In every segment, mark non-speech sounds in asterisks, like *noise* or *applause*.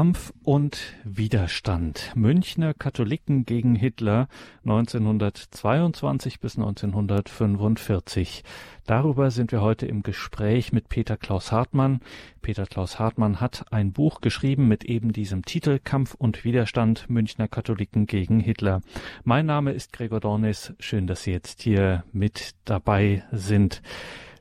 Kampf und Widerstand. Münchner Katholiken gegen Hitler 1922 bis 1945. Darüber sind wir heute im Gespräch mit Peter Klaus Hartmann. Peter Klaus Hartmann hat ein Buch geschrieben mit eben diesem Titel Kampf und Widerstand Münchner Katholiken gegen Hitler. Mein Name ist Gregor Dornis. Schön, dass Sie jetzt hier mit dabei sind.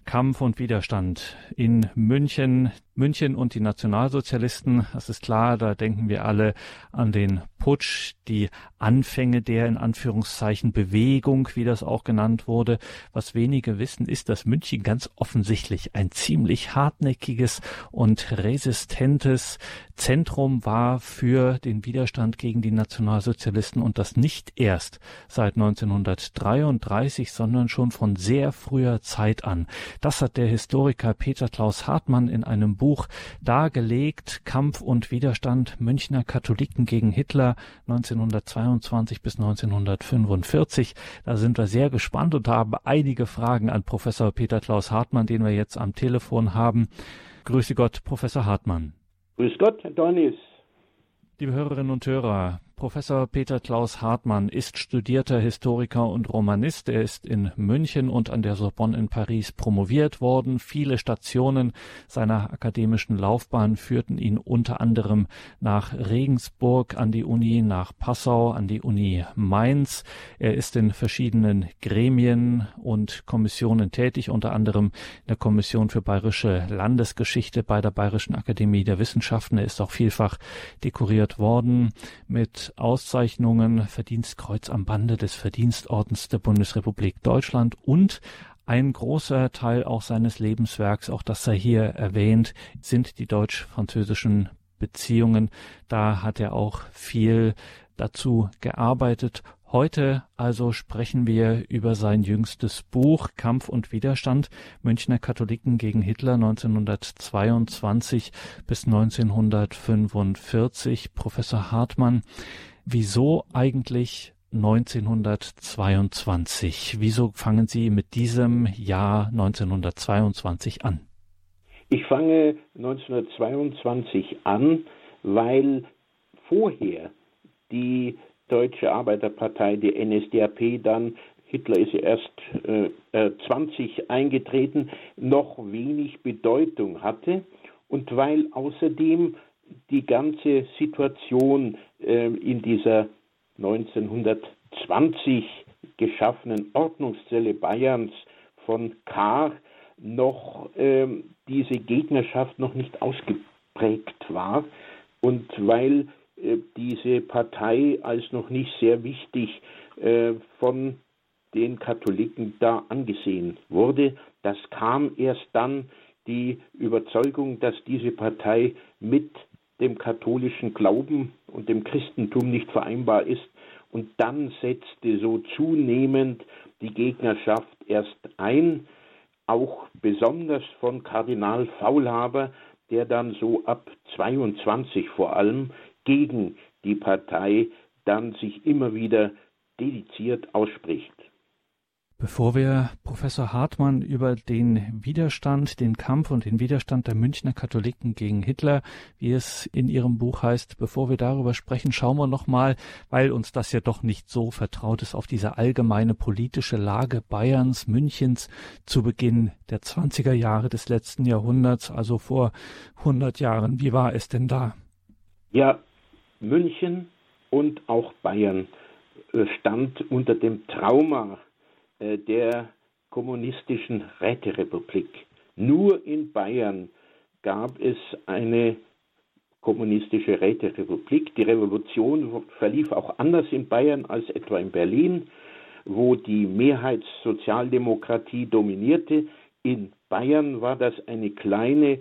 Kampf und Widerstand in München. München und die Nationalsozialisten, das ist klar, da denken wir alle an den Putsch, die Anfänge der in Anführungszeichen Bewegung, wie das auch genannt wurde. Was wenige wissen, ist, dass München ganz offensichtlich ein ziemlich hartnäckiges und resistentes Zentrum war für den Widerstand gegen die Nationalsozialisten und das nicht erst seit 1933, sondern schon von sehr früher Zeit an. Das hat der Historiker Peter Klaus Hartmann in einem Buch Buch dargelegt, Kampf und Widerstand Münchner Katholiken gegen Hitler 1922 bis 1945. Da sind wir sehr gespannt und haben einige Fragen an Professor Peter Klaus Hartmann, den wir jetzt am Telefon haben. Grüße Gott, Professor Hartmann. Grüß Gott, Herr Dornis. Liebe Hörerinnen und Hörer, Professor Peter Klaus Hartmann ist studierter Historiker und Romanist. Er ist in München und an der Sorbonne in Paris promoviert worden. Viele Stationen seiner akademischen Laufbahn führten ihn unter anderem nach Regensburg an die Uni, nach Passau an die Uni Mainz. Er ist in verschiedenen Gremien und Kommissionen tätig, unter anderem in der Kommission für bayerische Landesgeschichte bei der Bayerischen Akademie der Wissenschaften. Er ist auch vielfach dekoriert worden mit Auszeichnungen, Verdienstkreuz am Bande des Verdienstordens der Bundesrepublik Deutschland und ein großer Teil auch seines Lebenswerks, auch das sei hier erwähnt, sind die deutsch-französischen Beziehungen. Da hat er auch viel dazu gearbeitet. Heute also sprechen wir über sein jüngstes Buch Kampf und Widerstand Münchner Katholiken gegen Hitler 1922 bis 1945. Professor Hartmann, wieso eigentlich 1922? Wieso fangen Sie mit diesem Jahr 1922 an? Ich fange 1922 an, weil vorher die Deutsche Arbeiterpartei, die NSDAP, dann Hitler ist erst äh, 20 äh, eingetreten, noch wenig Bedeutung hatte. Und weil außerdem die ganze Situation äh, in dieser 1920 geschaffenen Ordnungszelle Bayerns von Kahr noch äh, diese Gegnerschaft noch nicht ausgeprägt war. Und weil diese Partei als noch nicht sehr wichtig äh, von den Katholiken da angesehen wurde. Das kam erst dann die Überzeugung, dass diese Partei mit dem katholischen Glauben und dem Christentum nicht vereinbar ist. Und dann setzte so zunehmend die Gegnerschaft erst ein, auch besonders von Kardinal Faulhaber, der dann so ab 22 vor allem gegen die Partei dann sich immer wieder dediziert ausspricht. Bevor wir Professor Hartmann über den Widerstand, den Kampf und den Widerstand der Münchner Katholiken gegen Hitler, wie es in Ihrem Buch heißt, bevor wir darüber sprechen, schauen wir nochmal, weil uns das ja doch nicht so vertraut ist, auf diese allgemeine politische Lage Bayerns, Münchens zu Beginn der 20er Jahre des letzten Jahrhunderts, also vor 100 Jahren. Wie war es denn da? Ja, München und auch Bayern äh, stand unter dem Trauma äh, der kommunistischen Räterepublik. Nur in Bayern gab es eine kommunistische Räterepublik. Die Revolution verlief auch anders in Bayern als etwa in Berlin, wo die Mehrheitssozialdemokratie dominierte. In Bayern war das eine kleine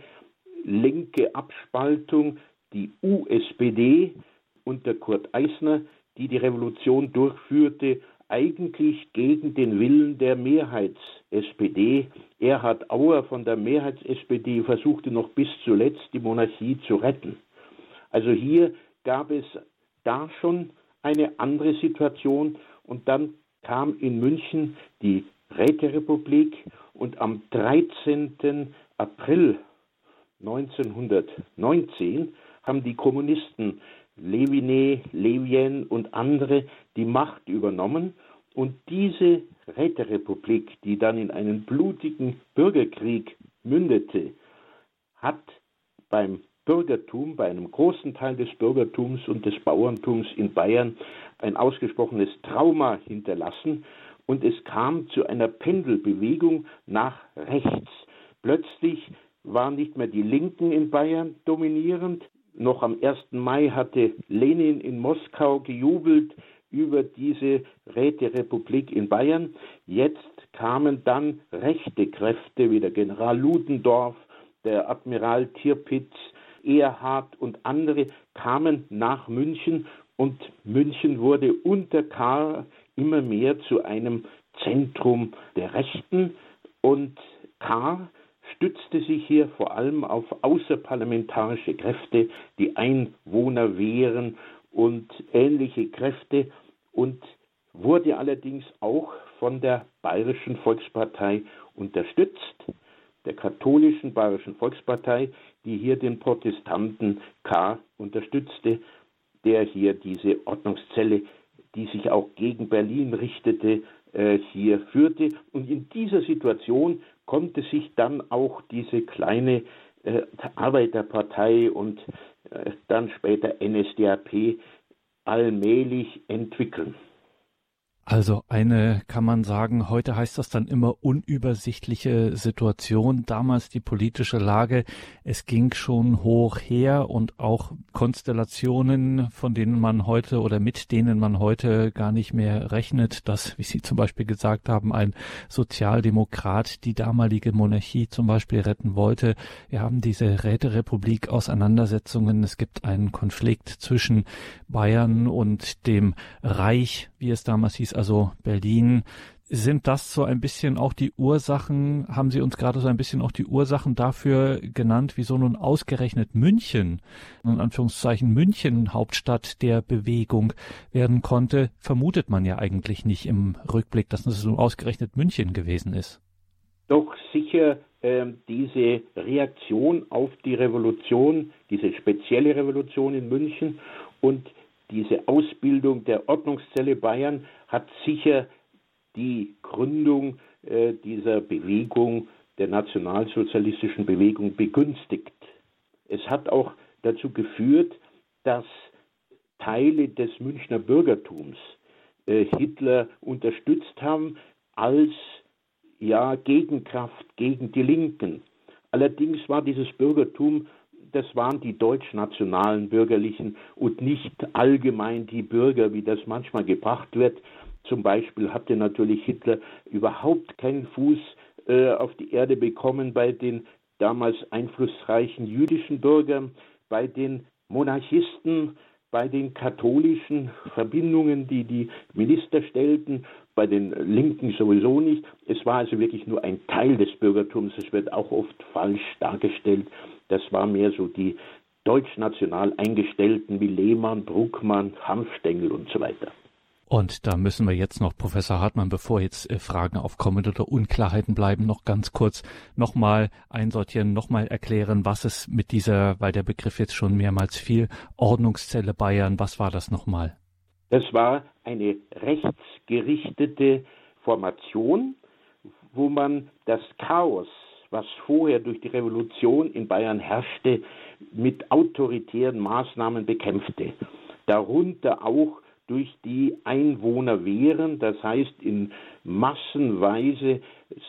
linke Abspaltung, die USPD unter Kurt Eisner, die die Revolution durchführte, eigentlich gegen den Willen der Mehrheits-SPD. Erhard Auer von der Mehrheits-SPD versuchte noch bis zuletzt die Monarchie zu retten. Also hier gab es da schon eine andere Situation und dann kam in München die Räterepublik und am 13. April 1919 haben die Kommunisten Leviné, Levien und andere die Macht übernommen und diese Räterepublik, die dann in einen blutigen Bürgerkrieg mündete, hat beim Bürgertum, bei einem großen Teil des Bürgertums und des Bauerntums in Bayern ein ausgesprochenes Trauma hinterlassen und es kam zu einer Pendelbewegung nach rechts. Plötzlich waren nicht mehr die Linken in Bayern dominierend. Noch am 1. Mai hatte Lenin in Moskau gejubelt über diese Räterepublik in Bayern. Jetzt kamen dann rechte Kräfte wie der General Ludendorff, der Admiral Tirpitz, Erhard und andere kamen nach München und München wurde unter Karl immer mehr zu einem Zentrum der Rechten und Karl stützte sich hier vor allem auf außerparlamentarische Kräfte, die Einwohnerwehren und ähnliche Kräfte und wurde allerdings auch von der Bayerischen Volkspartei unterstützt, der katholischen Bayerischen Volkspartei, die hier den Protestanten K. unterstützte, der hier diese Ordnungszelle, die sich auch gegen Berlin richtete, äh, hier führte. Und in dieser Situation konnte sich dann auch diese kleine äh, Arbeiterpartei und äh, dann später NSDAP allmählich entwickeln. Also eine, kann man sagen, heute heißt das dann immer unübersichtliche Situation. Damals die politische Lage, es ging schon hoch her und auch Konstellationen, von denen man heute oder mit denen man heute gar nicht mehr rechnet, dass, wie Sie zum Beispiel gesagt haben, ein Sozialdemokrat die damalige Monarchie zum Beispiel retten wollte. Wir haben diese Räterepublik Auseinandersetzungen. Es gibt einen Konflikt zwischen Bayern und dem Reich, wie es damals hieß, also Berlin. Sind das so ein bisschen auch die Ursachen, haben Sie uns gerade so ein bisschen auch die Ursachen dafür genannt, wieso nun ausgerechnet München, in Anführungszeichen München Hauptstadt der Bewegung werden konnte, vermutet man ja eigentlich nicht im Rückblick, dass es nun ausgerechnet München gewesen ist. Doch sicher äh, diese Reaktion auf die Revolution, diese spezielle Revolution in München und diese Ausbildung der Ordnungszelle Bayern hat sicher die Gründung äh, dieser Bewegung, der nationalsozialistischen Bewegung, begünstigt. Es hat auch dazu geführt, dass Teile des Münchner Bürgertums äh, Hitler unterstützt haben als ja, Gegenkraft gegen die Linken. Allerdings war dieses Bürgertum das waren die deutschnationalen Bürgerlichen und nicht allgemein die Bürger, wie das manchmal gebracht wird. Zum Beispiel hatte natürlich Hitler überhaupt keinen Fuß äh, auf die Erde bekommen bei den damals einflussreichen jüdischen Bürgern, bei den Monarchisten, bei den katholischen Verbindungen, die die Minister stellten, bei den Linken sowieso nicht. Es war also wirklich nur ein Teil des Bürgertums. Es wird auch oft falsch dargestellt. Das war mehr so die deutschnational Eingestellten wie Lehmann, Bruckmann, Hanfstengel und so weiter. Und da müssen wir jetzt noch, Professor Hartmann, bevor jetzt äh, Fragen aufkommen oder Unklarheiten bleiben, noch ganz kurz nochmal einsortieren, nochmal erklären, was es mit dieser, weil der Begriff jetzt schon mehrmals fiel, Ordnungszelle Bayern, was war das nochmal? Das war eine rechtsgerichtete Formation, wo man das Chaos, was vorher durch die Revolution in Bayern herrschte, mit autoritären Maßnahmen bekämpfte. Darunter auch durch die Einwohnerwehren, das heißt in Massenweise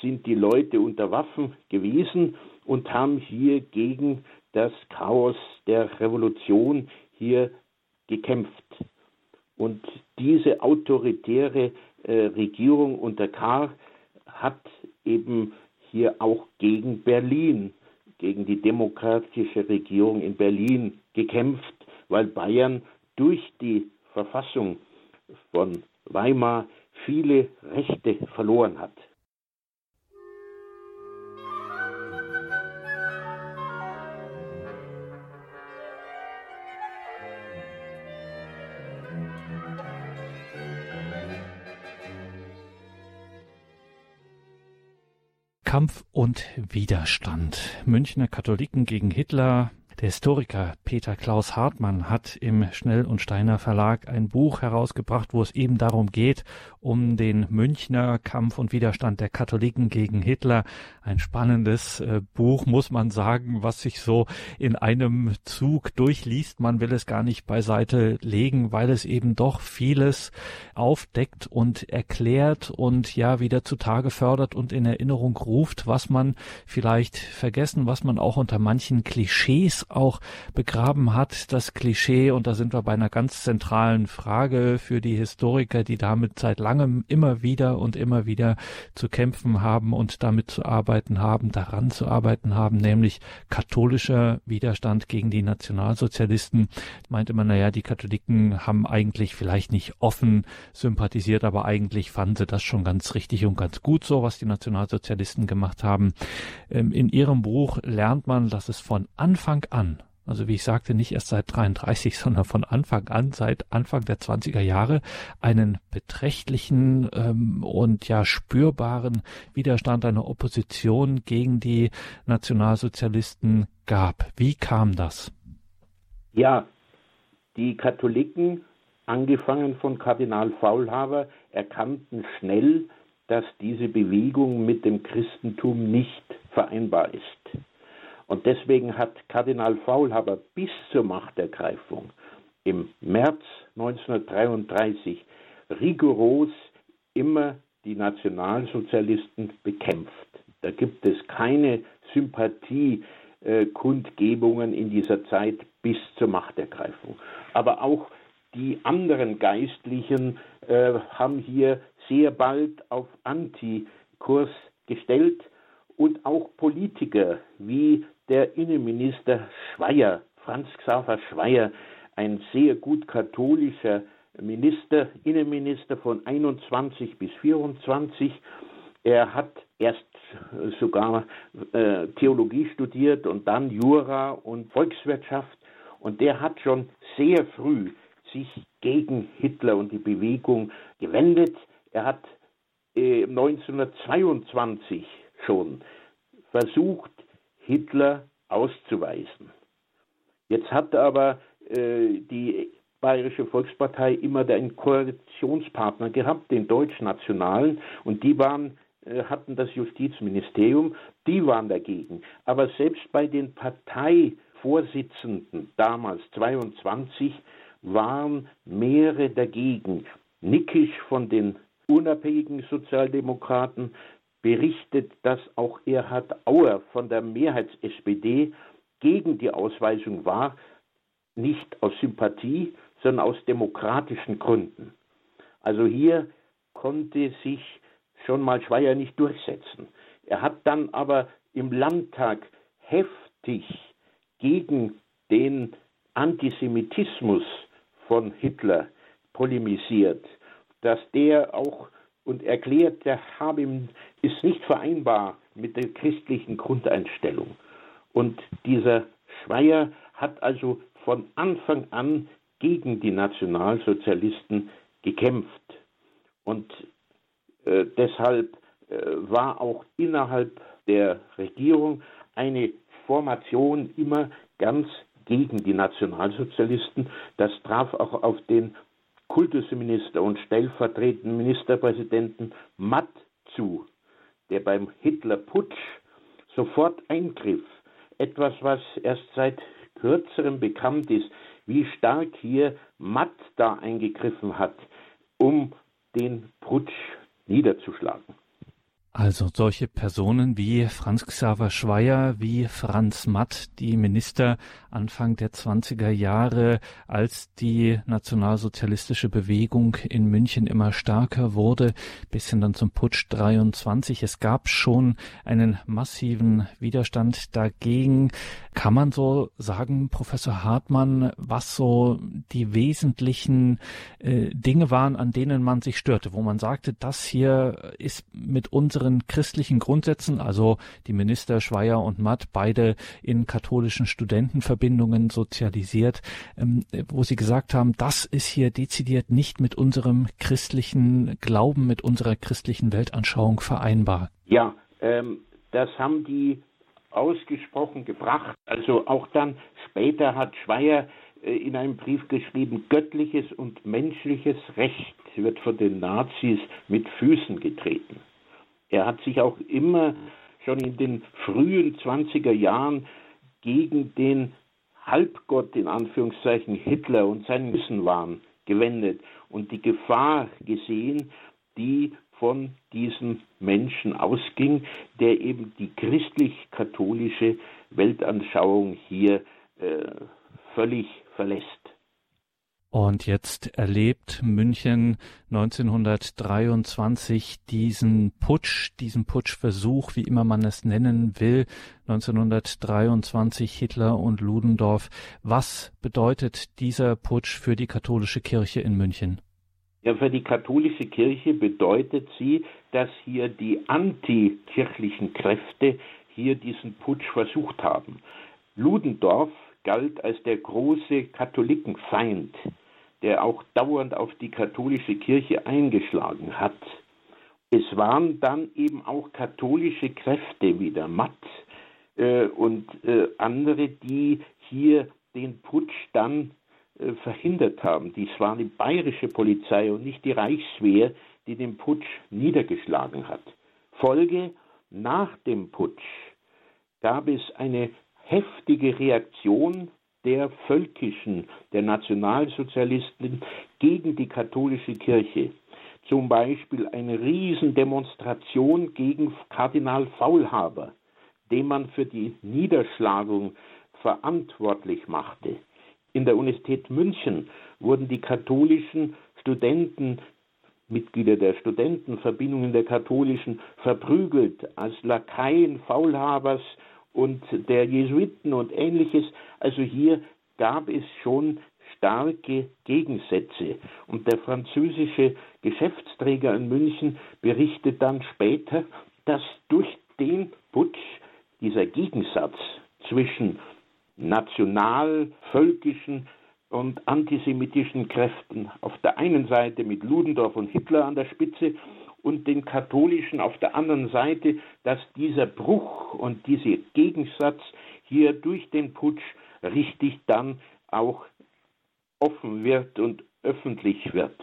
sind die Leute unter Waffen gewesen und haben hier gegen das Chaos der Revolution hier gekämpft. Und diese autoritäre äh, Regierung unter Karl hat eben hier auch gegen Berlin, gegen die demokratische Regierung in Berlin gekämpft, weil Bayern durch die Verfassung von Weimar viele Rechte verloren hat. Kampf und Widerstand. Münchner Katholiken gegen Hitler, Der Historiker Peter Klaus Hartmann hat im Schnell und Steiner Verlag ein Buch herausgebracht, wo es eben darum geht, um den Münchner Kampf und Widerstand der Katholiken gegen Hitler. Ein spannendes äh, Buch, muss man sagen, was sich so in einem Zug durchliest. Man will es gar nicht beiseite legen, weil es eben doch vieles aufdeckt und erklärt und ja wieder zutage fördert und in Erinnerung ruft, was man vielleicht vergessen, was man auch unter manchen Klischees auch begraben hat. Das Klischee, und da sind wir bei einer ganz zentralen Frage für die Historiker, die damit seit langem immer wieder und immer wieder zu kämpfen haben und damit zu arbeiten haben, daran zu arbeiten haben, nämlich katholischer Widerstand gegen die Nationalsozialisten. Meinte man, naja, die Katholiken haben eigentlich vielleicht nicht offen sympathisiert, aber eigentlich fanden sie das schon ganz richtig und ganz gut so, was die Nationalsozialisten gemacht haben. Ähm, in ihrem Buch lernt man, dass es von Anfang an also wie ich sagte, nicht erst seit 33, *laughs* sondern von Anfang an, seit Anfang der 20er Jahre, einen beträchtlichen ähm, und ja spürbaren Widerstand, eine Opposition gegen die Nationalsozialisten gab. Wie kam das? Ja, die Katholiken, angefangen von Kardinal Faulhaber, erkannten schnell, dass diese Bewegung mit dem Christentum nicht vereinbar ist. Und deswegen hat Kardinal Faulhaber bis zur Machtergreifung im März 1933 rigoros immer die Nationalsozialisten bekämpft. Da gibt es keine Sympathiekundgebungen in dieser Zeit bis zur Machtergreifung. Aber auch die anderen Geistlichen äh, haben hier sehr bald auf Antikurs gestellt und auch Politiker wie der Innenminister Schweier, Franz Xaver Schweier, ein sehr gut katholischer Minister, Innenminister von 21 bis 24. Er hat erst sogar äh, Theologie studiert und dann Jura und Volkswirtschaft. Und der hat schon sehr früh sich gegen Hitler und die Bewegung gewendet. Er hat äh, 1922 schon versucht, Hitler auszuweisen. Jetzt hat aber äh, die Bayerische Volkspartei immer einen Koalitionspartner gehabt, den Deutschnationalen, und die waren äh, hatten das Justizministerium, die waren dagegen. Aber selbst bei den Parteivorsitzenden damals 22 waren mehrere dagegen. Nickisch von den unabhängigen Sozialdemokraten, berichtet, dass auch Erhard Auer von der Mehrheits-SPD gegen die Ausweisung war, nicht aus Sympathie, sondern aus demokratischen Gründen. Also hier konnte sich schon mal Schweier nicht durchsetzen. Er hat dann aber im Landtag heftig gegen den Antisemitismus von Hitler polemisiert, dass der auch und erklärt, der Habim ist nicht vereinbar mit der christlichen Grundeinstellung. Und dieser Schweier hat also von Anfang an gegen die Nationalsozialisten gekämpft. Und äh, deshalb äh, war auch innerhalb der Regierung eine Formation immer ganz gegen die Nationalsozialisten. Das traf auch auf den Kultusminister und stellvertretenden Ministerpräsidenten Matt zu, der beim Hitlerputsch sofort eingriff. Etwas, was erst seit kürzerem bekannt ist, wie stark hier Matt da eingegriffen hat, um den Putsch niederzuschlagen. Also solche Personen wie Franz Xaver Schweier, wie Franz Matt, die Minister Anfang der 20er Jahre, als die nationalsozialistische Bewegung in München immer stärker wurde, bis hin dann zum Putsch 23. Es gab schon einen massiven Widerstand dagegen. Kann man so sagen, Professor Hartmann, was so die wesentlichen äh, Dinge waren, an denen man sich störte, wo man sagte, das hier ist mit unseren unseren christlichen Grundsätzen, also die Minister Schweier und Matt, beide in katholischen Studentenverbindungen sozialisiert, ähm, wo sie gesagt haben, das ist hier dezidiert nicht mit unserem christlichen Glauben, mit unserer christlichen Weltanschauung vereinbar. Ja, ähm, das haben die ausgesprochen gebracht. Also auch dann später hat Schweier äh, in einem Brief geschrieben, göttliches und menschliches Recht wird von den Nazis mit Füßen getreten. Er hat sich auch immer schon in den frühen 20er Jahren gegen den Halbgott in Anführungszeichen Hitler und seinen Missenwahn gewendet und die Gefahr gesehen, die von diesem Menschen ausging, der eben die christlich-katholische Weltanschauung hier äh, völlig verlässt. Und jetzt erlebt München 1923 diesen Putsch, diesen Putschversuch, wie immer man es nennen will. 1923 Hitler und Ludendorff. Was bedeutet dieser Putsch für die katholische Kirche in München? Ja, für die katholische Kirche bedeutet sie, dass hier die antikirchlichen Kräfte hier diesen Putsch versucht haben. Ludendorff galt als der große Katholikenfeind, der auch dauernd auf die katholische Kirche eingeschlagen hat. Es waren dann eben auch katholische Kräfte wie der Matt äh, und äh, andere, die hier den Putsch dann äh, verhindert haben. Dies war die bayerische Polizei und nicht die Reichswehr, die den Putsch niedergeschlagen hat. Folge nach dem Putsch gab es eine heftige Reaktion der völkischen, der Nationalsozialisten gegen die katholische Kirche. Zum Beispiel eine Riesendemonstration gegen Kardinal Faulhaber, den man für die Niederschlagung verantwortlich machte. In der Universität München wurden die katholischen Studenten Mitglieder der Studentenverbindungen der Katholischen verprügelt als Lakaien Faulhabers und der Jesuiten und ähnliches. Also hier gab es schon starke Gegensätze. Und der französische Geschäftsträger in München berichtet dann später, dass durch den Putsch dieser Gegensatz zwischen national, völkischen und antisemitischen Kräften auf der einen Seite mit Ludendorff und Hitler an der Spitze und den Katholischen auf der anderen Seite, dass dieser Bruch und dieser Gegensatz hier durch den Putsch richtig dann auch offen wird und öffentlich wird.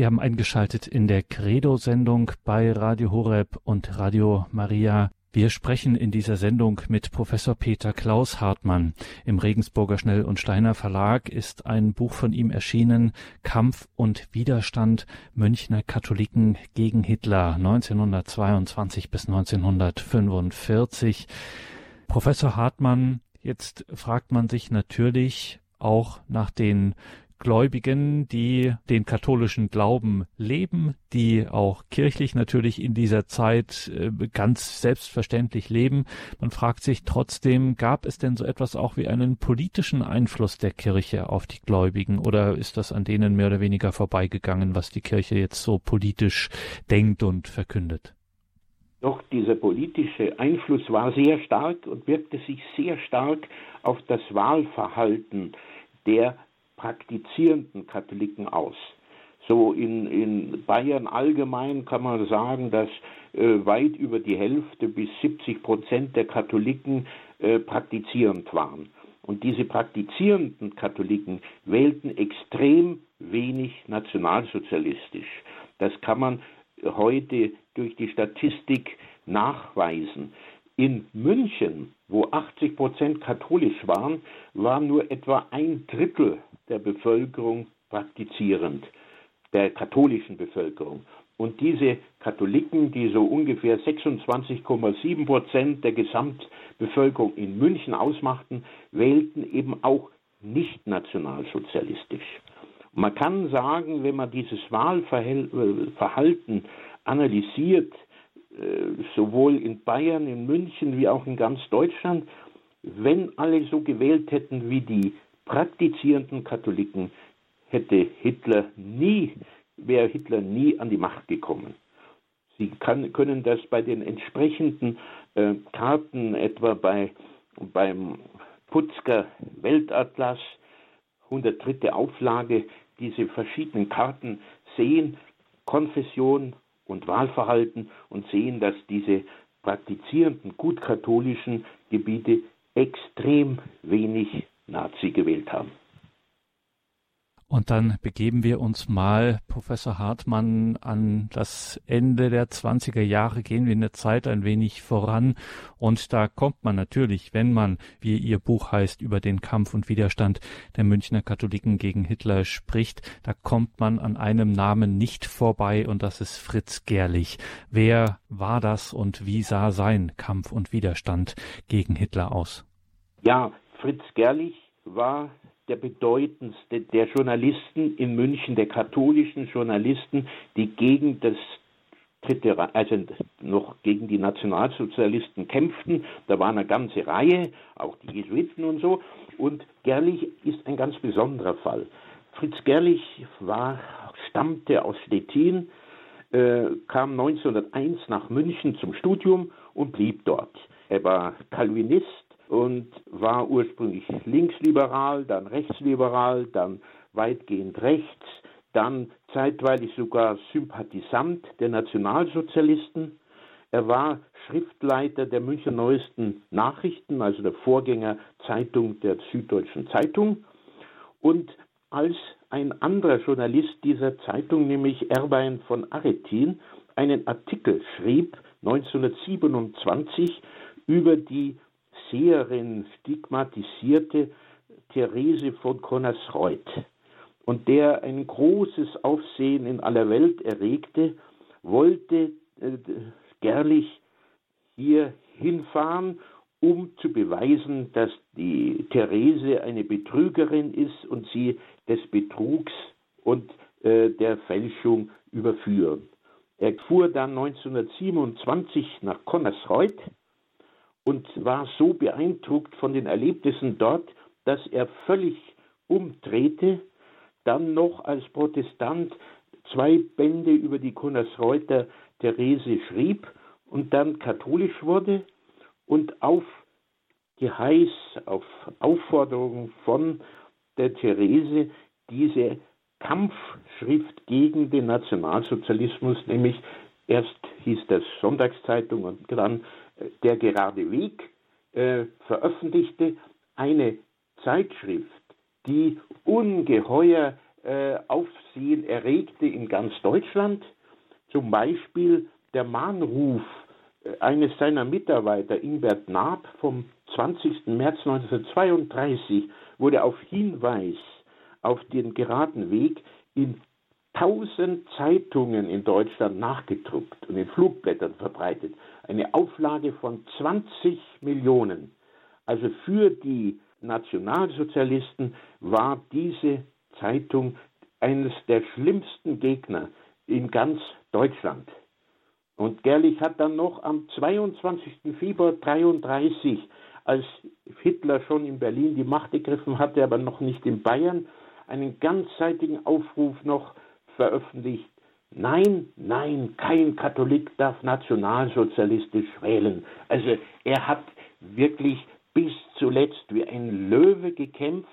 Sie haben eingeschaltet in der Credo-Sendung bei Radio Horeb und Radio Maria. Wir sprechen in dieser Sendung mit Professor Peter Klaus Hartmann. Im Regensburger Schnell und Steiner Verlag ist ein Buch von ihm erschienen, Kampf und Widerstand Münchner Katholiken gegen Hitler 1922 bis 1945. Professor Hartmann, jetzt fragt man sich natürlich auch nach den Gläubigen, die den katholischen Glauben leben, die auch kirchlich natürlich in dieser Zeit äh, ganz selbstverständlich leben. Man fragt sich trotzdem, gab es denn so etwas auch wie einen politischen Einfluss der Kirche auf die Gläubigen oder ist das an denen mehr oder weniger vorbeigegangen, was die Kirche jetzt so politisch denkt und verkündet? Doch dieser politische Einfluss war sehr stark und wirkte sich sehr stark auf das Wahlverhalten der praktizierenden Katholiken aus. So in, in Bayern allgemein kann man sagen, dass äh, weit über die Hälfte bis 70 Prozent der Katholiken äh, praktizierend waren. Und diese praktizierenden Katholiken wählten extrem wenig nationalsozialistisch. Das kann man heute durch die Statistik nachweisen. In München, wo 80 Prozent katholisch waren, war nur etwa ein Drittel der Bevölkerung praktizierend, der katholischen Bevölkerung. Und diese Katholiken, die so ungefähr 26,7 Prozent der Gesamtbevölkerung in München ausmachten, wählten eben auch nicht nationalsozialistisch. Man kann sagen, wenn man dieses Wahlverhalten analysiert, äh, sowohl in Bayern, in München wie auch in ganz Deutschland, wenn alle so gewählt hätten wie die praktizierenden Katholiken hätte Hitler nie, wäre Hitler nie an die Macht gekommen. Sie kann, können das bei den entsprechenden äh, Karten, etwa bei, beim Putzger Weltatlas, 103. Auflage, diese verschiedenen Karten sehen Konfession und Wahlverhalten und sehen, dass diese praktizierenden, gut katholischen Gebiete extrem wenig Nazi gewählt haben. Und dann begeben wir uns mal, Professor Hartmann, an das Ende der 20er Jahre, gehen wir in der Zeit ein wenig voran. Und da kommt man natürlich, wenn man, wie Ihr Buch heißt, über den Kampf und Widerstand der Münchner Katholiken gegen Hitler spricht, da kommt man an einem Namen nicht vorbei und das ist Fritz Gerlich. Wer war das und wie sah sein Kampf und Widerstand gegen Hitler aus? Ja, Fritz Gerlich war der bedeutendste der Journalisten in München, der katholischen Journalisten, die gegen das also noch gegen die Nationalsozialisten kämpften. Da war eine ganze Reihe, auch die Jesuiten und so. Und Gerlich ist ein ganz besonderer Fall. Fritz Gerlich war, stammte aus Stettin, äh, kam 1901 nach München zum Studium und blieb dort. Er war Calvinist, und war ursprünglich linksliberal, dann rechtsliberal, dann weitgehend rechts, dann zeitweilig sogar Sympathisant der Nationalsozialisten. Er war Schriftleiter der München Neuesten Nachrichten, also der Vorgängerzeitung der Süddeutschen Zeitung. Und als ein anderer Journalist dieser Zeitung, nämlich Erwein von Aretin, einen Artikel schrieb, 1927, über die Erzieherin stigmatisierte Therese von Connersreuth und der ein großes Aufsehen in aller Welt erregte, wollte äh, Gerlich hier hinfahren, um zu beweisen, dass die Therese eine Betrügerin ist und sie des Betrugs und äh, der Fälschung überführen. Er fuhr dann 1927 nach Connersreuth und war so beeindruckt von den Erlebnissen dort, dass er völlig umdrehte, dann noch als Protestant zwei Bände über die Konnersreuter Therese schrieb und dann katholisch wurde und auf Geheiß, auf Aufforderung von der Therese diese Kampfschrift gegen den Nationalsozialismus, nämlich erst hieß das Sonntagszeitung und dann der gerade Weg äh, veröffentlichte eine Zeitschrift, die ungeheuer äh, Aufsehen erregte in ganz Deutschland. Zum Beispiel der Mahnruf äh, eines seiner Mitarbeiter, Ingbert Naab, vom 20. März 1932 wurde auf Hinweis auf den geraden Weg in tausend Zeitungen in Deutschland nachgedruckt und in Flugblättern verbreitet. Eine Auflage von 20 Millionen. Also für die Nationalsozialisten war diese Zeitung eines der schlimmsten Gegner in ganz Deutschland. Und Gerlich hat dann noch am 22. Februar 1933, als Hitler schon in Berlin die Macht ergriffen hatte, aber noch nicht in Bayern, einen ganzseitigen Aufruf noch veröffentlicht, nein, nein, kein Katholik darf nationalsozialistisch wählen. Also er hat wirklich bis zuletzt wie ein Löwe gekämpft,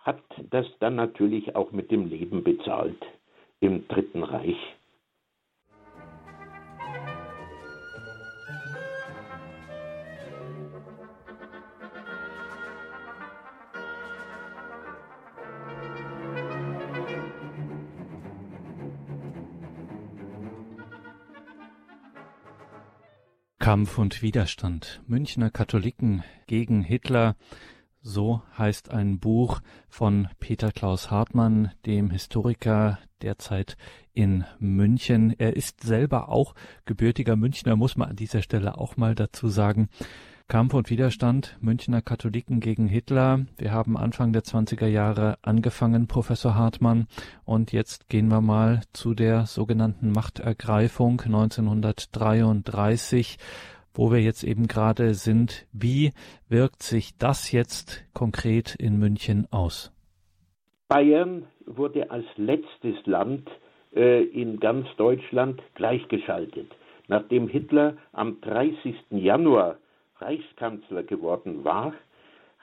hat das dann natürlich auch mit dem Leben bezahlt im Dritten Reich. Kampf und Widerstand. Münchner Katholiken gegen Hitler. So heißt ein Buch von Peter Klaus Hartmann, dem Historiker derzeit in München. Er ist selber auch gebürtiger Münchner, muss man an dieser Stelle auch mal dazu sagen. Kampf und Widerstand Münchner Katholiken gegen Hitler. Wir haben Anfang der 20er Jahre angefangen, Professor Hartmann, und jetzt gehen wir mal zu der sogenannten Machtergreifung 1933, wo wir jetzt eben gerade sind. Wie wirkt sich das jetzt konkret in München aus? Bayern wurde als letztes Land äh, in ganz Deutschland gleichgeschaltet. Nachdem Hitler am 30. Januar Reichskanzler geworden war,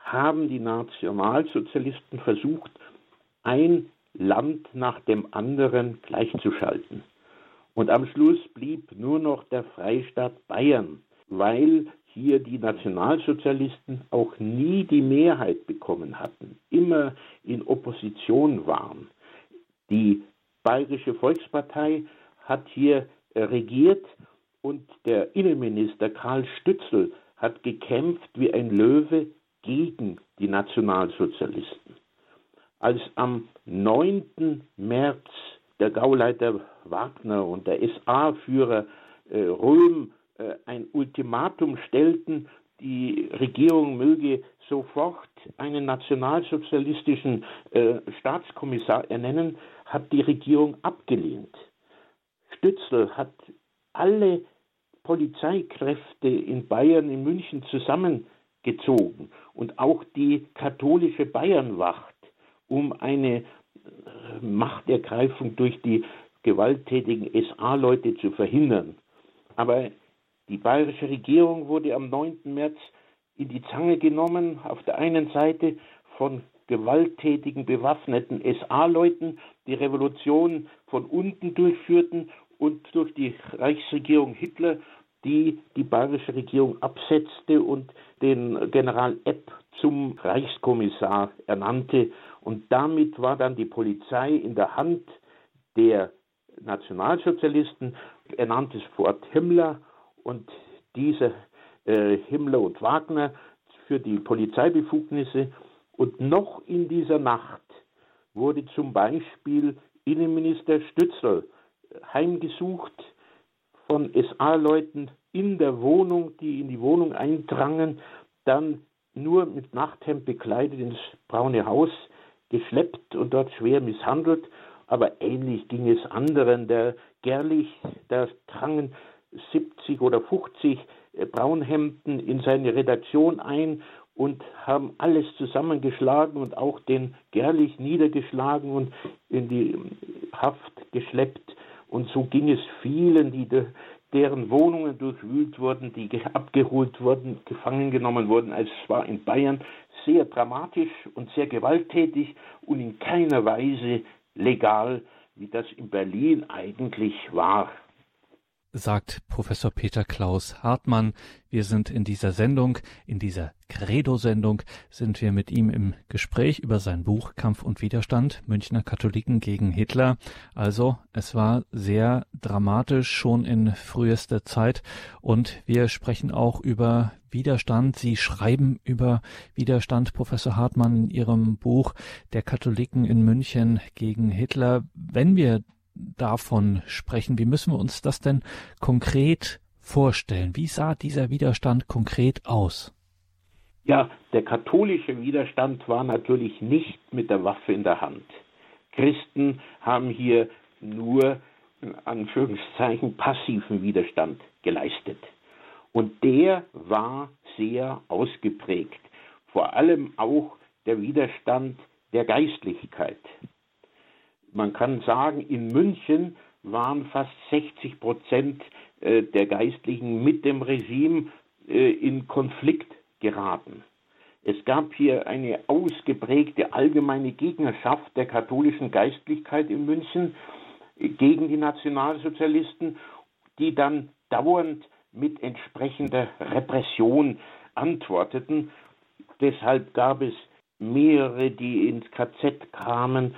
haben die Nationalsozialisten versucht, ein Land nach dem anderen gleichzuschalten. Und am Schluss blieb nur noch der Freistaat Bayern, weil hier die Nationalsozialisten auch nie die Mehrheit bekommen hatten, immer in Opposition waren. Die Bayerische Volkspartei hat hier regiert und der Innenminister Karl Stützel hat gekämpft wie ein Löwe gegen die Nationalsozialisten. Als am 9. März der Gauleiter Wagner und der SA-Führer äh, Röhm äh, ein Ultimatum stellten, die Regierung möge sofort einen nationalsozialistischen äh, Staatskommissar ernennen, hat die Regierung abgelehnt. Stützel hat alle Polizeikräfte in Bayern, in München zusammengezogen und auch die katholische Bayernwacht, um eine äh, Machtergreifung durch die gewalttätigen SA-Leute zu verhindern. Aber die bayerische Regierung wurde am 9. März in die Zange genommen, auf der einen Seite von gewalttätigen bewaffneten SA-Leuten, die Revolution von unten durchführten und durch die Reichsregierung Hitler, die die bayerische Regierung absetzte und den General Epp zum Reichskommissar ernannte. Und damit war dann die Polizei in der Hand der Nationalsozialisten, ernanntes Fort Himmler und diese äh, Himmler und Wagner für die Polizeibefugnisse. Und noch in dieser Nacht wurde zum Beispiel Innenminister Stützel heimgesucht von SA-Leuten in der Wohnung, die in die Wohnung eindrangen, dann nur mit Nachthemd bekleidet ins Braune Haus geschleppt und dort schwer misshandelt. Aber ähnlich ging es anderen. Der Gerlich, da drangen 70 oder 50 äh, Braunhemden in seine Redaktion ein und haben alles zusammengeschlagen und auch den Gerlich niedergeschlagen und in die Haft geschleppt. Und so ging es vielen, die de, deren Wohnungen durchwühlt wurden, die abgeholt wurden, gefangen genommen wurden. Also es war in Bayern sehr dramatisch und sehr gewalttätig und in keiner Weise legal, wie das in Berlin eigentlich war sagt Professor Peter Klaus Hartmann. Wir sind in dieser Sendung, in dieser Credo-Sendung, sind wir mit ihm im Gespräch über sein Buch Kampf und Widerstand, Münchner Katholiken gegen Hitler. Also, es war sehr dramatisch schon in frühester Zeit und wir sprechen auch über Widerstand. Sie schreiben über Widerstand, Professor Hartmann, in Ihrem Buch der Katholiken in München gegen Hitler. Wenn wir davon sprechen. Wie müssen wir uns das denn konkret vorstellen? Wie sah dieser Widerstand konkret aus? Ja, der katholische Widerstand war natürlich nicht mit der Waffe in der Hand. Christen haben hier nur in Anführungszeichen passiven Widerstand geleistet. Und der war sehr ausgeprägt. Vor allem auch der Widerstand der Geistlichkeit man kann sagen, in München waren fast 60 Prozent äh, der Geistlichen mit dem Regime äh, in Konflikt geraten. Es gab hier eine ausgeprägte allgemeine Gegnerschaft der katholischen Geistlichkeit in München äh, gegen die Nationalsozialisten, die dann dauernd mit entsprechender Repression antworteten. Deshalb gab es mehrere, die ins KZ kamen,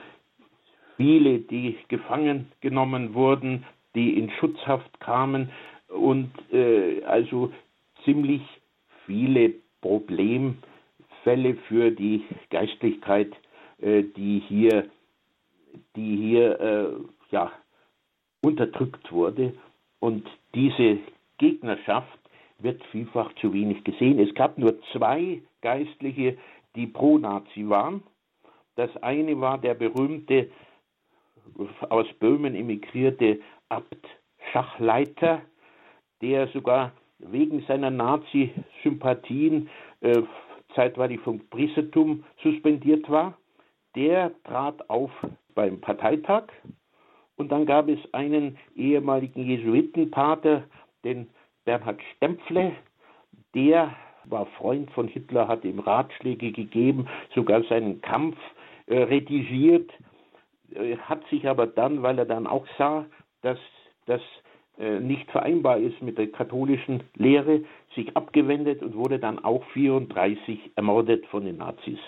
viele, die gefangen genommen wurden, die in Schutzhaft kamen und äh, also ziemlich viele Problemfälle für die Geistlichkeit, äh, die hier, die hier äh, ja, unterdrückt wurde. Und diese Gegnerschaft wird vielfach zu wenig gesehen. Es gab nur zwei Geistliche, die pro-Nazi waren. Das eine war der berühmte aus Böhmen emigrierte Abt Schachleiter, der sogar wegen seiner Nazi-Sympathien äh, zeitweilig vom Priestertum suspendiert war. Der trat auf beim Parteitag und dann gab es einen ehemaligen Jesuitenpater, den Bernhard Stempfle, der war Freund von Hitler, hat ihm Ratschläge gegeben, sogar seinen Kampf äh, redigiert, hat sich aber dann, weil er dann auch sah, dass das äh, nicht vereinbar ist mit der katholischen Lehre, sich abgewendet und wurde dann auch 34 ermordet von den Nazis.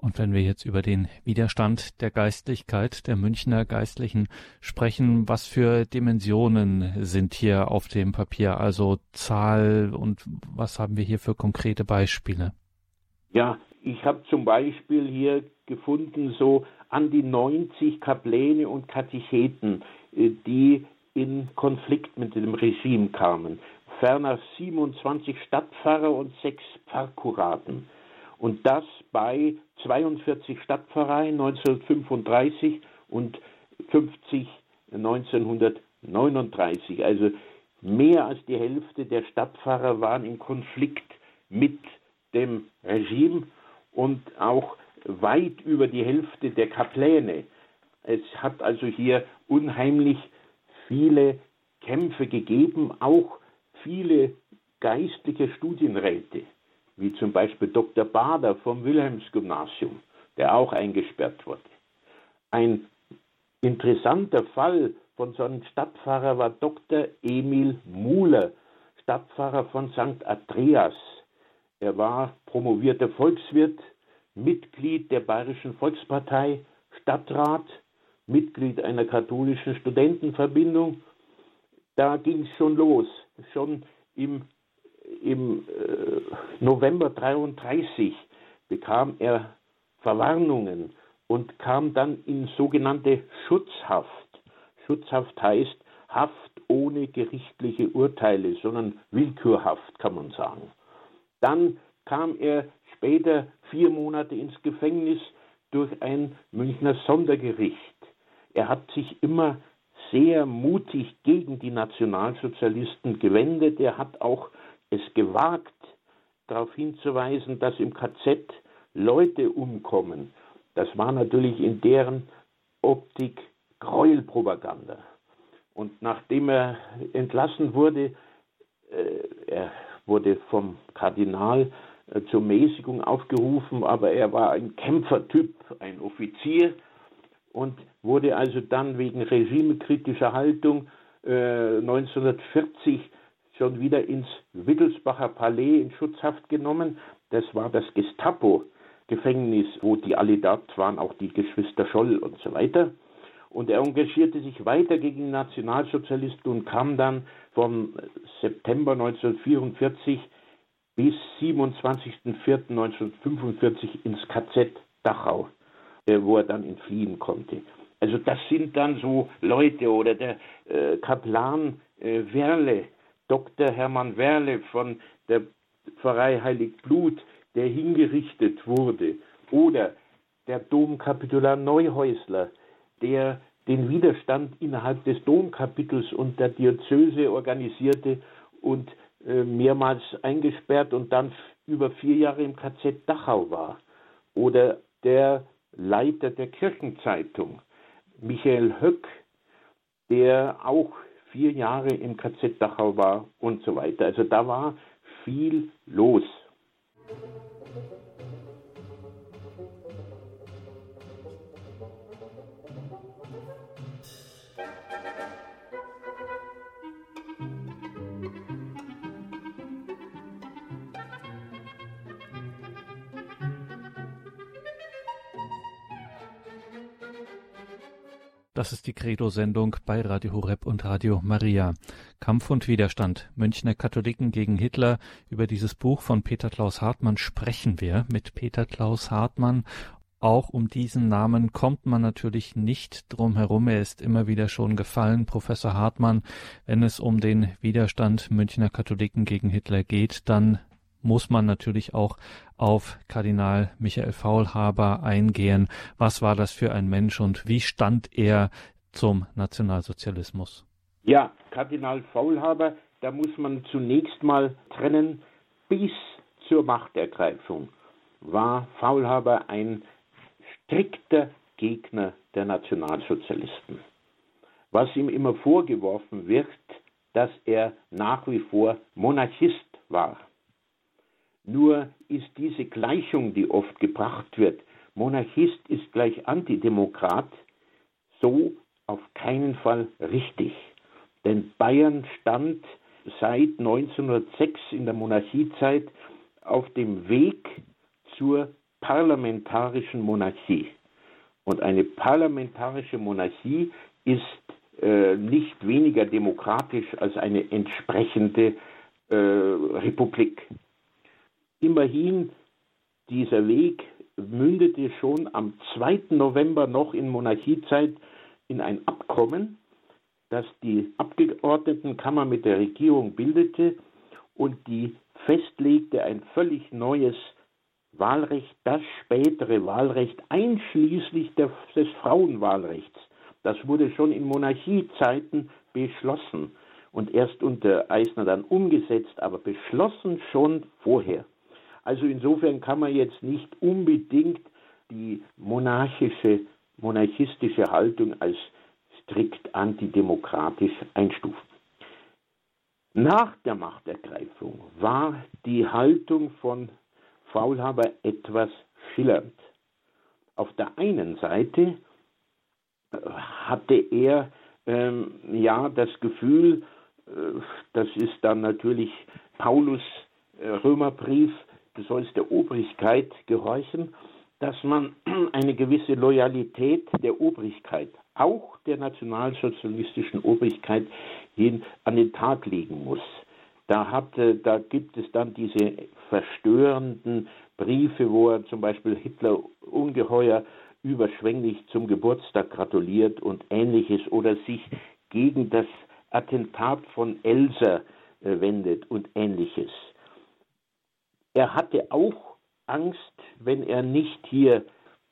Und wenn wir jetzt über den Widerstand der Geistlichkeit, der Münchner Geistlichen sprechen, was für Dimensionen sind hier auf dem Papier, also Zahl und was haben wir hier für konkrete Beispiele? Ja, ich habe zum Beispiel hier gefunden, so an die 90 Kapläne und Katecheten, äh, die in Konflikt mit dem Regime kamen. Ferner 27 Stadtpfarrer und sechs Pfarrkuraten. Und das bei 42 Stadtpfarreien 1935 und 50 1939. Also mehr als die Hälfte der Stadtpfarrer waren im Konflikt mit dem Regime und auch weit über die Hälfte der Kapläne. Es hat also hier unheimlich viele Kämpfe gegeben, auch viele geistliche Studienräte wie zum Beispiel Dr. Bader vom Wilhelmsgymnasium, der auch eingesperrt wurde. Ein interessanter Fall von so einem Stadtpfarrer war Dr. Emil Muhler, Stadtpfarrer von St. Andreas. Er war promovierter Volkswirt, Mitglied der Bayerischen Volkspartei, Stadtrat, Mitglied einer katholischen Studentenverbindung. Da ging es schon los. Schon im im äh, November 33 bekam er Verwarnungen und kam dann in sogenannte Schutzhaft. Schutzhaft heißt Haft ohne gerichtliche Urteile, sondern Willkürhaft kann man sagen. Dann kam er später vier Monate ins Gefängnis durch ein Münchner Sondergericht. Er hat sich immer sehr mutig gegen die Nationalsozialisten gewendet. Er hat auch es gewagt, darauf hinzuweisen, dass im KZ Leute umkommen. Das war natürlich in deren Optik Gräuelpropaganda. Und nachdem er entlassen wurde, äh, er wurde vom Kardinal zur Mäßigung aufgerufen, aber er war ein Kämpfertyp, ein Offizier und wurde also dann wegen regimekritischer Haltung äh, 1940 schon wieder ins Wittelsbacher Palais in Schutzhaft genommen. Das war das Gestapo-Gefängnis, wo die alle dort waren, auch die Geschwister Scholl und so weiter. Und er engagierte sich weiter gegen Nationalsozialisten und kam dann vom September 1944 bis 27.04.1945 ins KZ Dachau, äh, wo er dann entfliehen konnte. Also das sind dann so Leute oder der äh, Kaplan äh, Werle, Dr. Hermann Werle von der Pfarrei Heiligblut, der hingerichtet wurde, oder der Domkapitular Neuhäusler, der den Widerstand innerhalb des Domkapitels und der Diözese organisierte und mehrmals eingesperrt und dann über vier Jahre im KZ Dachau war. Oder der Leiter der Kirchenzeitung, Michael Höck, der auch vier Jahre im KZ Dachau war und so weiter. Also da war viel los. Das ist die Credo-Sendung bei Radio Horeb und Radio Maria. Kampf und Widerstand. Münchner Katholiken gegen Hitler. Über dieses Buch von Peter Klaus Hartmann sprechen wir mit Peter Klaus Hartmann. Auch um diesen Namen kommt man natürlich nicht drum herum. Er ist immer wieder schon gefallen, Professor Hartmann. Wenn es um den Widerstand Münchner Katholiken gegen Hitler geht, dann muss man natürlich auch auf Kardinal Michael Faulhaber eingehen. Was war das für ein Mensch und wie stand er zum Nationalsozialismus? Ja, Kardinal Faulhaber, da muss man zunächst mal trennen, bis zur Machtergreifung war Faulhaber ein strikter Gegner der Nationalsozialisten. Was ihm immer vorgeworfen wird, dass er nach wie vor Monarchist war. Nur ist diese Gleichung, die oft gebracht wird, Monarchist ist gleich Antidemokrat, so auf keinen Fall richtig. Denn Bayern stand seit 1906 in der Monarchiezeit auf dem Weg zur parlamentarischen Monarchie. Und eine parlamentarische Monarchie ist äh, nicht weniger demokratisch als eine entsprechende äh, Republik. Immerhin, dieser Weg mündete schon am 2. November noch in Monarchiezeit in ein Abkommen, das die Abgeordnetenkammer mit der Regierung bildete und die festlegte ein völlig neues Wahlrecht, das spätere Wahlrecht einschließlich des Frauenwahlrechts. Das wurde schon in Monarchiezeiten beschlossen und erst unter Eisner dann umgesetzt, aber beschlossen schon vorher. Also insofern kann man jetzt nicht unbedingt die monarchische, monarchistische Haltung als strikt antidemokratisch einstufen. Nach der Machtergreifung war die Haltung von Faulhaber etwas schillernd. Auf der einen Seite äh, hatte er ähm, ja das Gefühl, äh, das ist dann natürlich Paulus äh, Römerbrief, du sollst der Obrigkeit gehorchen, dass man *clears throat* eine gewisse Loyalität der Obrigkeit, auch der nationalsozialistischen Obrigkeit, an den Tag legen muss. Da, hat, da gibt es dann diese verstörenden Briefe, wo er zum Beispiel Hitler ungeheuer überschwänglich zum Geburtstag gratuliert und ähnliches oder sich gegen das Attentat von Elsa äh, wendet und ähnliches. Er hatte auch Angst, wenn er nicht hier ein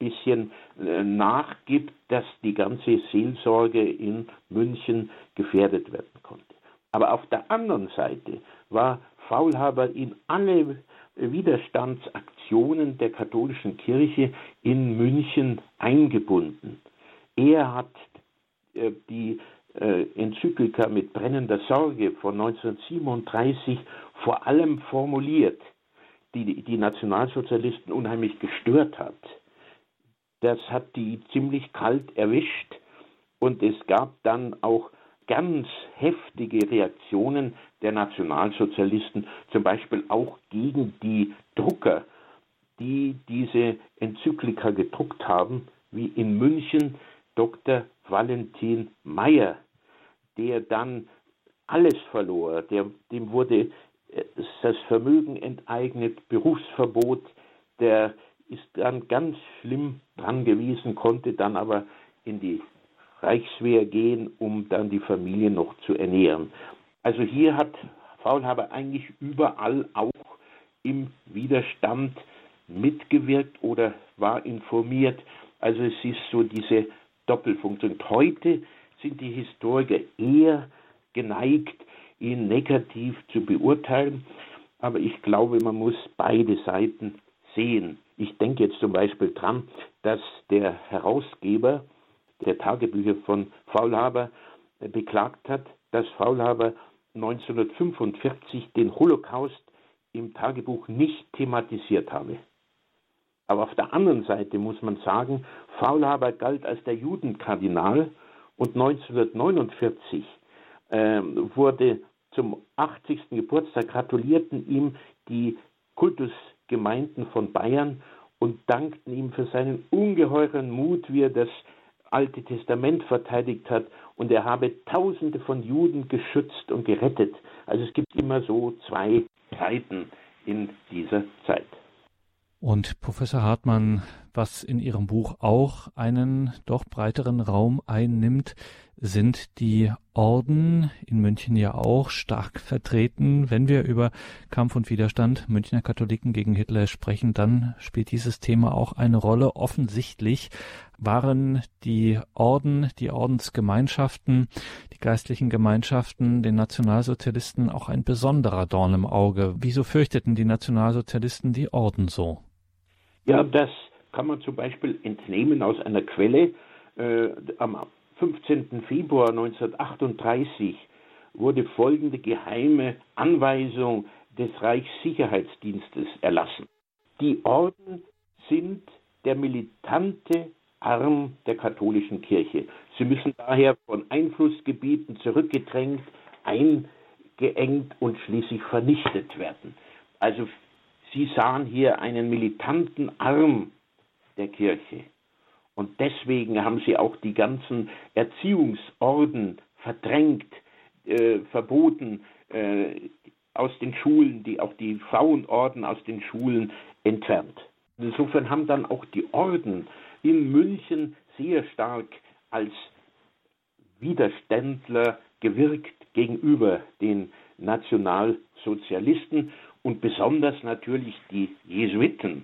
bisschen äh, nachgibt, dass die ganze Seelsorge in München gefährdet werden konnte. Aber auf der anderen Seite war Faulhaber in alle Widerstandsaktionen der katholischen Kirche in München eingebunden. Er hat äh, die äh, Enzyklika mit brennender Sorge von 1937 vor allem formuliert, die die Nationalsozialisten unheimlich gestört hat. Das hat die ziemlich kalt erwischt und es gab dann auch ganz heftige Reaktionen der Nationalsozialisten, zum Beispiel auch gegen die Drucker, die diese Enzyklika gedruckt haben, wie in München Dr. Valentin Meyer, der dann alles verlor, der, dem wurde das Vermögen enteignet, Berufsverbot, der ist dann ganz schlimm dran gewesen, konnte dann aber in die Reichswehr gehen, um dann die Familie noch zu ernähren. Also hier hat Faulhaber eigentlich überall auch im Widerstand mitgewirkt oder war informiert. Also es ist so diese Doppelfunktion. Heute sind die Historiker eher geneigt, ihn negativ zu beurteilen. Aber ich glaube, man muss beide Seiten sehen. Ich denke jetzt zum Beispiel dran, dass der Herausgeber der Tagebücher von Faulhaber äh, beklagt hat, dass Faulhaber 1945 den Holocaust im Tagebuch nicht thematisiert habe. Aber auf der anderen Seite muss man sagen, Faulhaber galt als der Judenkardinal und 1949 äh, wurde zum 80. Geburtstag gratulierten ihm die Kultusgemeinden von Bayern und dankten ihm für seinen ungeheuren Mut, wie er das Alte Testament verteidigt hat und er habe Tausende von Juden geschützt und gerettet. Also es gibt immer so zwei Zeiten in dieser Zeit. Und Professor Hartmann, was in Ihrem Buch auch einen doch breiteren Raum einnimmt, sind die Orden in München ja auch stark vertreten. Wenn wir über Kampf und Widerstand Münchner Katholiken gegen Hitler sprechen, dann spielt dieses Thema auch eine Rolle. Offensichtlich waren die Orden, die Ordensgemeinschaften, die geistlichen Gemeinschaften den Nationalsozialisten auch ein besonderer Dorn im Auge. Wieso fürchteten die Nationalsozialisten die Orden so? Ja, das kann man zum Beispiel entnehmen aus einer Quelle. Äh, am 15. Februar 1938 wurde folgende geheime Anweisung des Reichssicherheitsdienstes erlassen. Die Orden sind der militante Arm der katholischen Kirche. Sie müssen daher von Einflussgebieten zurückgedrängt, eingeengt und schließlich vernichtet werden. Also Sie sahen hier einen militanten Arm der Kirche. Und deswegen haben sie auch die ganzen Erziehungsorden verdrängt, äh, verboten äh, aus den Schulen, die auch die Frauenorden aus den Schulen entfernt. Insofern haben dann auch die Orden in München sehr stark als Widerständler gewirkt gegenüber den Nationalsozialisten und besonders natürlich die Jesuiten.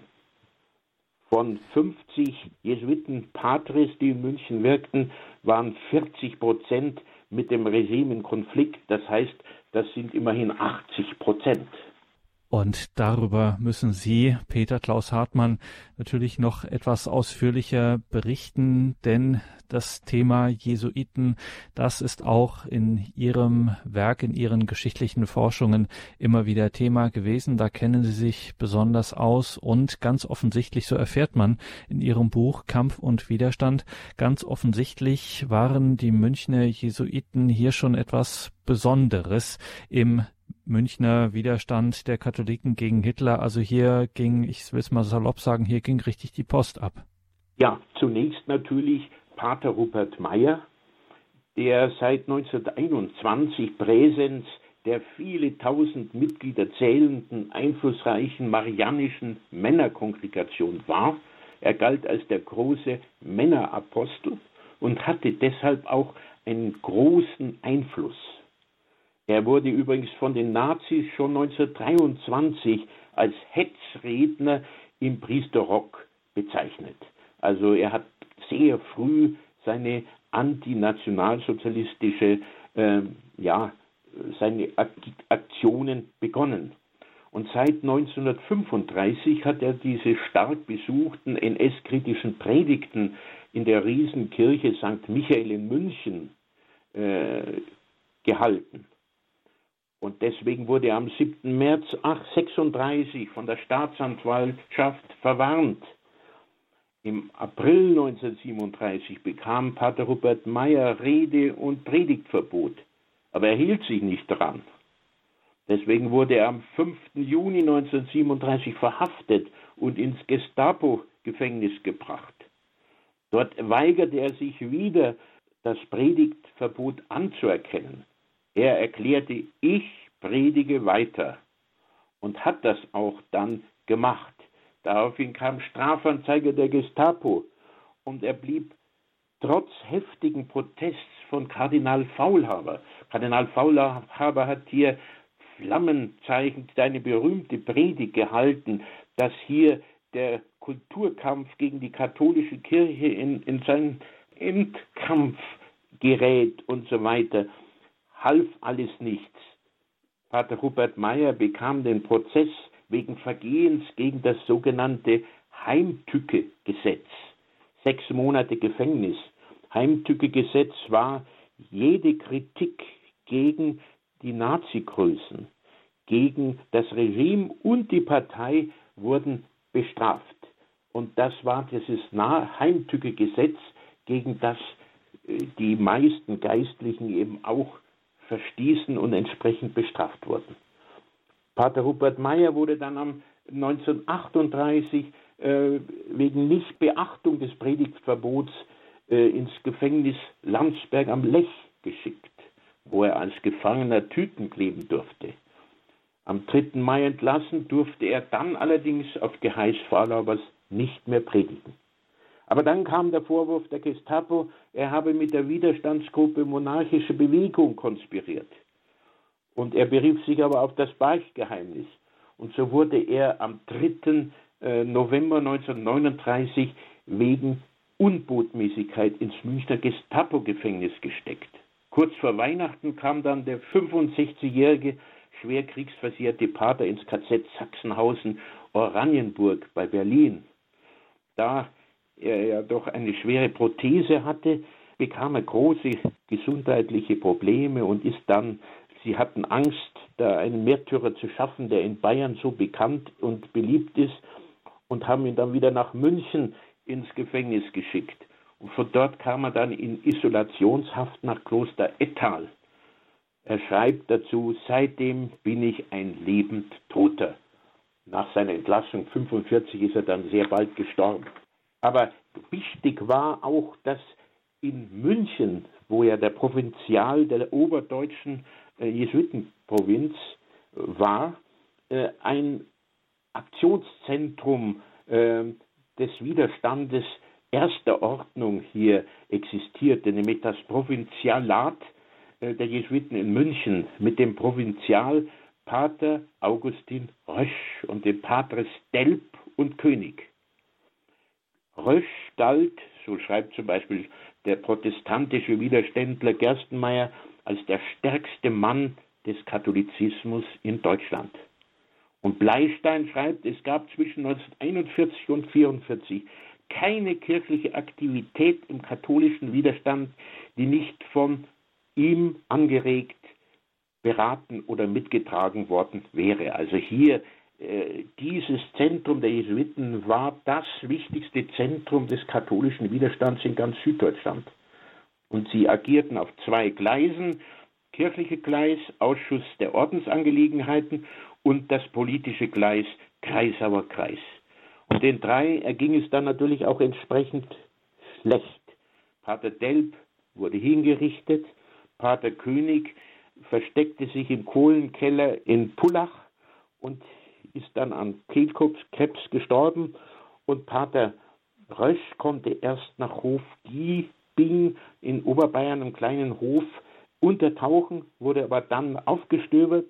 Von 50 Jesuiten-Patres, die in München wirkten, waren 40 Prozent mit dem Regime in Konflikt. Das heißt, das sind immerhin 80 Prozent. Und darüber müssen Sie, Peter Klaus Hartmann, natürlich noch etwas ausführlicher berichten, denn das Thema Jesuiten, das ist auch in Ihrem Werk, in Ihren geschichtlichen Forschungen immer wieder Thema gewesen. Da kennen Sie sich besonders aus und ganz offensichtlich, so erfährt man in Ihrem Buch Kampf und Widerstand, ganz offensichtlich waren die Münchner Jesuiten hier schon etwas Besonderes im Münchner Widerstand der Katholiken gegen Hitler. Also hier ging, ich will es mal salopp sagen, hier ging richtig die Post ab. Ja, zunächst natürlich Pater Rupert Meyer, der seit 1921 Präsens der viele tausend Mitglieder zählenden, einflussreichen marianischen Männerkongregation war. Er galt als der große Männerapostel und hatte deshalb auch einen großen Einfluss er wurde übrigens von den Nazis schon 1923 als Hetzredner im Priesterrock bezeichnet. Also er hat sehr früh seine antinationalsozialistische, äh, ja, seine Aktionen begonnen. Und seit 1935 hat er diese stark besuchten NS-kritischen Predigten in der Riesenkirche St. Michael in München äh, gehalten. Und deswegen wurde er am 7. März 836 von der Staatsanwaltschaft verwarnt. Im April 1937 bekam Pater Rupert Meyer Rede- und Predigtverbot, aber er hielt sich nicht dran. Deswegen wurde er am 5. Juni 1937 verhaftet und ins Gestapo-Gefängnis gebracht. Dort weigerte er sich wieder, das Predigtverbot anzuerkennen. Er erklärte, ich predige weiter und hat das auch dann gemacht. Daraufhin kam Strafanzeige der Gestapo und er blieb trotz heftigen Protests von Kardinal Faulhaber. Kardinal Faulhaber hat hier Flammenzeichen, seine berühmte Predigt gehalten, dass hier der Kulturkampf gegen die katholische Kirche in, in seinen Endkampf gerät und so weiter half alles nichts. Pater Hubert Meyer bekam den Prozess wegen Vergehens gegen das sogenannte Heimtücke-Gesetz. Sechs Monate Gefängnis. Heimtücke-Gesetz war jede Kritik gegen die Nazi-Größen, gegen das Regime und die Partei wurden bestraft. Und das war dieses Heimtücke-Gesetz, gegen das äh, die meisten Geistlichen eben auch verstießen und entsprechend bestraft wurden. Pater Hubert Meyer wurde dann am 1938 äh, wegen Nichtbeachtung des Predigtverbots äh, ins Gefängnis Landsberg am Lech geschickt, wo er als Gefangener Tüten kleben durfte. Am 3. Mai entlassen durfte er dann allerdings auf Geheiß Vorlaubers nicht mehr predigen. Aber dann kam der Vorwurf der Gestapo, er habe mit der Widerstandsgruppe Monarchische Bewegung konspiriert. Und er berief sich aber auf das Beichtgeheimnis. Und so wurde er am 3. Äh, November 1939 wegen Unbotmäßigkeit ins Münchner Gestapo-Gefängnis gesteckt. Kurz vor Weihnachten kam dann der 65-jährige schwer kriegsversierte Pater ins KZ Sachsenhausen Oranienburg bei Berlin. Da er ja doch eine schwere Prothese hatte, bekam er große gesundheitliche Probleme und ist dann, sie hatten Angst, da einen Märtyrer zu schaffen, der in Bayern so bekannt und beliebt ist, und haben ihn dann wieder nach München ins Gefängnis geschickt. Und von dort kam er dann in Isolationshaft nach Kloster Ettal. Er schreibt dazu, seitdem bin ich ein lebend Toter. Nach seiner Entlassung 45 ist er dann sehr bald gestorben. Aber wichtig war auch, dass in München, wo ja der Provinzial der oberdeutschen äh, Jesuitenprovinz äh, war, äh, ein Aktionszentrum äh, des Widerstandes erster Ordnung hier existierte, nämlich das Provinzialat äh, der Jesuiten in München mit dem Provinzial Pater Augustin Rösch und dem Patres Delp und König. Rösch galt, so schreibt zum Beispiel der protestantische Widerständler Gerstenmeier, als der stärkste Mann des Katholizismus in Deutschland. Und Bleistein schreibt, es gab zwischen 1941 und 1944 keine kirchliche Aktivität im katholischen Widerstand, die nicht von ihm angeregt, beraten oder mitgetragen worden wäre. Also hier dieses Zentrum der Jesuiten war das wichtigste Zentrum des katholischen Widerstands in ganz Süddeutschland. Und sie agierten auf zwei Gleisen, kirchliche Gleis, Ausschuss der Ordensangelegenheiten und das politische Gleis Kreisauer Kreis. Und den drei erging es dann natürlich auch entsprechend schlecht. Pater Delp wurde hingerichtet, Pater König versteckte sich im Kohlenkeller in Pullach und ist dann an Kehlkopfkrebs gestorben und Pater Rösch konnte erst nach Hof Giebing in Oberbayern, einem kleinen Hof, untertauchen, wurde aber dann aufgestöbert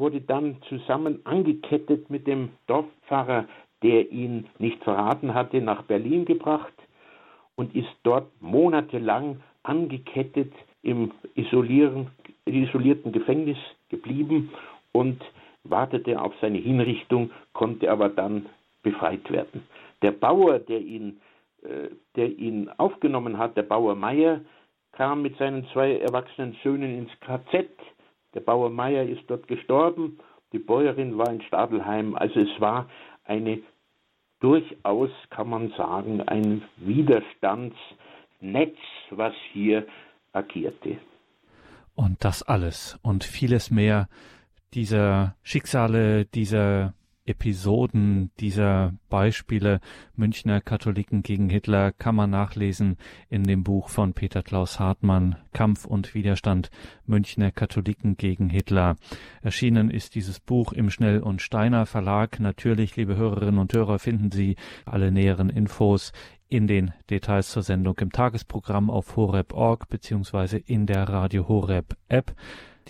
wurde dann zusammen angekettet mit dem Dorfpfarrer, der ihn nicht verraten hatte, nach Berlin gebracht und ist dort monatelang angekettet im isolierten Gefängnis geblieben und wartete auf seine Hinrichtung, konnte aber dann befreit werden. Der Bauer, der ihn, äh, der ihn aufgenommen hat, der Bauer Meier, kam mit seinen zwei erwachsenen Söhnen ins KZ der Bauer Meier ist dort gestorben, die Bäuerin war in Stadelheim. Also es war eine durchaus, kann man sagen, ein Widerstandsnetz, was hier agierte. Und das alles und vieles mehr dieser Schicksale, dieser Episoden dieser Beispiele Münchner Katholiken gegen Hitler kann man nachlesen in dem Buch von Peter Klaus Hartmann Kampf und Widerstand Münchner Katholiken gegen Hitler. Erschienen ist dieses Buch im Schnell und Steiner Verlag. Natürlich, liebe Hörerinnen und Hörer, finden Sie alle näheren Infos in den Details zur Sendung im Tagesprogramm auf horeb.org beziehungsweise in der Radio Horeb App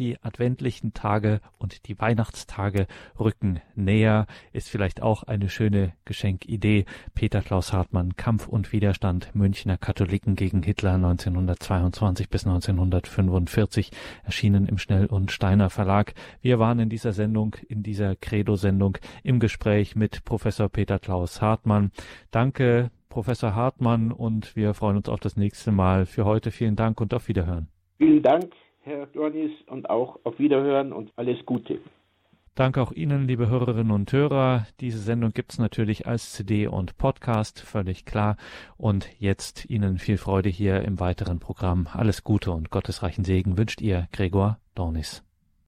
die adventlichen Tage und die Weihnachtstage rücken näher, ist vielleicht auch eine schöne Geschenkidee. Peter Klaus Hartmann, Kampf und Widerstand Münchner Katholiken gegen Hitler 1922 bis 1945, erschienen im Schnell und Steiner Verlag. Wir waren in dieser Sendung, in dieser Credo-Sendung im Gespräch mit Professor Peter Klaus Hartmann. Danke, Professor Hartmann, und wir freuen uns auf das nächste Mal. Für heute vielen Dank und auf Wiederhören. Vielen Dank. Herr Dornis, und auch auf Wiederhören und alles Gute. Danke auch Ihnen, liebe Hörerinnen und Hörer. Diese Sendung gibt es natürlich als CD und Podcast, völlig klar. Und jetzt Ihnen viel Freude hier im weiteren Programm. Alles Gute und gottesreichen Segen wünscht Ihr Gregor Dornis.